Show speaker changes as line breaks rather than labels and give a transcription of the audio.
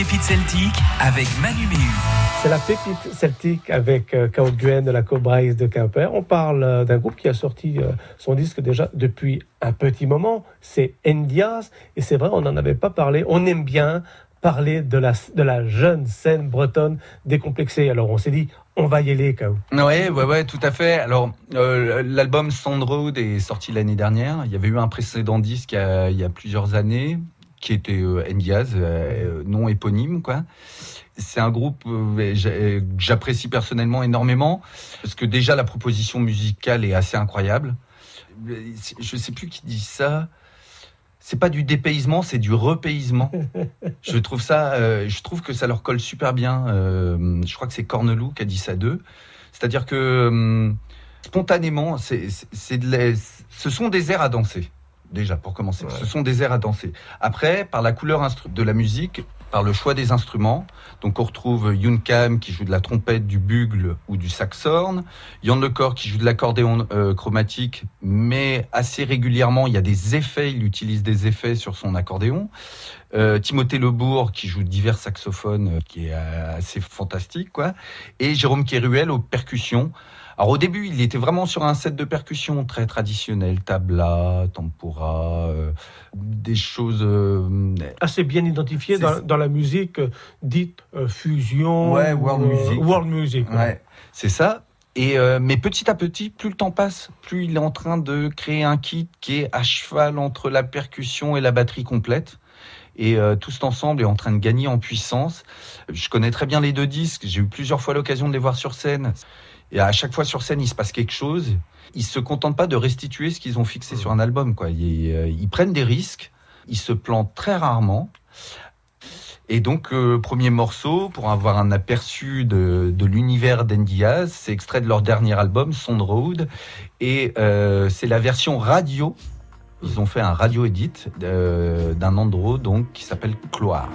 pépites celtiques avec Manu Méhu.
C'est la pépite celtique avec euh, Cao Guen de la Cobraise de Quimper. On parle euh, d'un groupe qui a sorti euh, son disque déjà depuis un petit moment. C'est Endias. Et c'est vrai, on n'en avait pas parlé. On aime bien parler de la, de la jeune scène bretonne décomplexée. Alors on s'est dit, on va y aller, Cao.
Ouais, ouais, ouais, tout à fait. Alors, euh, l'album Sandroad est sorti l'année dernière. Il y avait eu un précédent disque il y a, il y a plusieurs années qui était euh, Ndiaz, euh, non éponyme, quoi. C'est un groupe euh, que j'apprécie personnellement énormément parce que déjà la proposition musicale est assez incroyable. Je sais plus qui dit ça. C'est pas du dépaysement, c'est du repaysement. je trouve ça, euh, je trouve que ça leur colle super bien. Euh, je crois que c'est Cornelou qui a dit ça d'eux. C'est-à-dire que euh, spontanément, c'est, c'est de la- ce sont des airs à danser. Déjà, pour commencer.
Ouais.
Ce sont des airs à danser. Après, par la couleur de la musique, par le choix des instruments, donc on retrouve Yoon Kam qui joue de la trompette, du bugle ou du saxhorn, Yann Lecor qui joue de l'accordéon euh, chromatique, mais assez régulièrement, il y a des effets, il utilise des effets sur son accordéon. Euh, Timothée Lebourg qui joue divers saxophones, euh, qui est euh, assez fantastique, quoi. Et Jérôme Kéruel aux percussions. Alors au début, il était vraiment sur un set de percussions très traditionnel, tabla, tempura, euh, des choses. euh,
Assez bien identifié
C'est
dans, dans la musique euh, dite euh, fusion.
Ouais, world
euh,
music.
World music. ouais.
Ouais, c'est ça. Et euh, mais petit à petit, plus le temps passe, plus il est en train de créer un kit qui est à cheval entre la percussion et la batterie complète. Et euh, tout cet ensemble est en train de gagner en puissance. Je connais très bien les deux disques. J'ai eu plusieurs fois l'occasion de les voir sur scène. Et à chaque fois sur scène, il se passe quelque chose. Ils se contentent pas de restituer ce qu'ils ont fixé sur un album. Quoi. Ils, ils prennent des risques. Ils se plantent très rarement. Et donc, euh, premier morceau, pour avoir un aperçu de, de l'univers d'Endiaz, c'est extrait de leur dernier album, Sound Road, et euh, c'est la version radio. Ils ont fait un radio edit euh, d'un andro donc qui s'appelle Cloire.